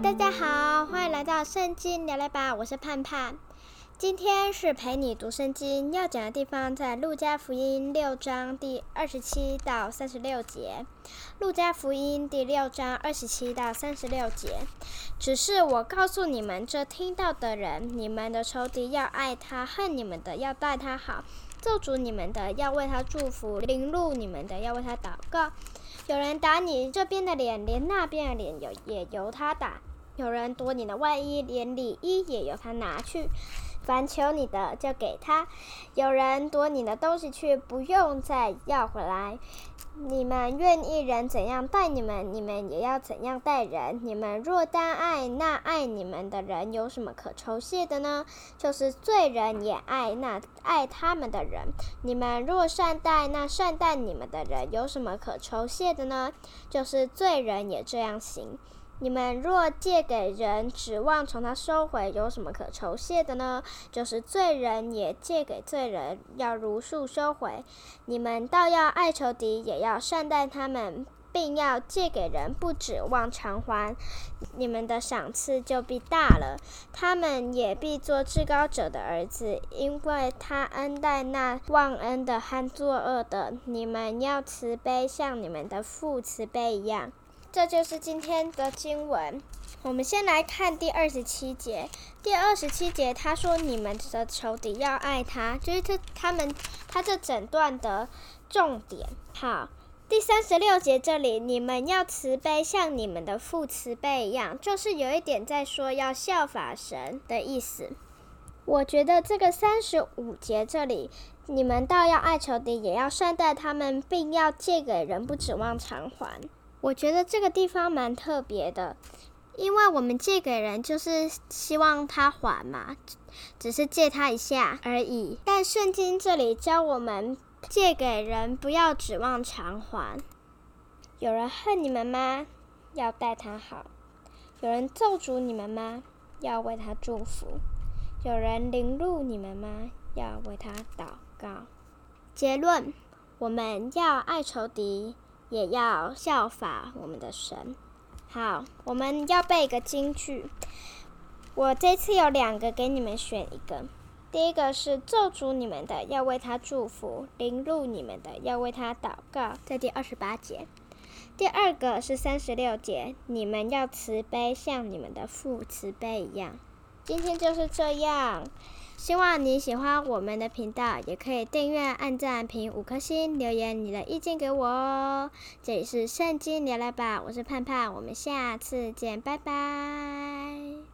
大家好，欢迎来到圣经聊聊吧，我是盼盼。今天是陪你读圣经，要讲的地方在路加福音六章第二十七到三十六节。路加福音第六章二十七到三十六节，只是我告诉你们，这听到的人，你们的仇敌要爱他，恨你们的要待他好，咒诅你们的要为他祝福，凌辱你们的要为他祷告。有人打你这边的脸，连那边的脸有也由他打；有人夺你的外衣，连里衣也由他拿去。凡求你的，就给他；有人夺你的东西去，不用再要回来。你们愿意人怎样待你们，你们也要怎样待人。你们若单爱那爱你们的人，有什么可酬谢的呢？就是罪人也爱那爱他们的人。你们若善待那善待你们的人，有什么可酬谢的呢？就是罪人也这样行。你们若借给人，指望从他收回，有什么可酬谢的呢？就是罪人也借给罪人，要如数收回。你们倒要爱仇敌，也要善待他们，并要借给人，不指望偿还。你们的赏赐就必大了，他们也必做至高者的儿子，因为他恩待那忘恩的和作恶的。你们要慈悲，像你们的父慈悲一样。这就是今天的经文。我们先来看第二十七节。第二十七节他说：“你们的仇敌要爱他。”就是这他们他这整段的重点。好，第三十六节这里，你们要慈悲，像你们的父慈悲一样，就是有一点在说要效法神的意思。我觉得这个三十五节这里，你们倒要爱仇敌，也要善待他们，并要借给人，不指望偿还。我觉得这个地方蛮特别的，因为我们借给人就是希望他还嘛，只是借他一下而已。但圣经这里教我们借给人不要指望偿还。有人恨你们吗？要待他好。有人咒诅你们吗？要为他祝福。有人凌辱你们吗？要为他祷告。结论：我们要爱仇敌。也要效法我们的神。好，我们要背一个金句。我这次有两个，给你们选一个。第一个是咒诅你们的，要为他祝福；凌辱你们的，要为他祷告。在第二十八节。第二个是三十六节，你们要慈悲，像你们的父慈悲一样。今天就是这样。希望你喜欢我们的频道，也可以订阅、按赞、评五颗星，留言你的意见给我哦。这里是圣经聊聊吧，我是盼盼，我们下次见，拜拜。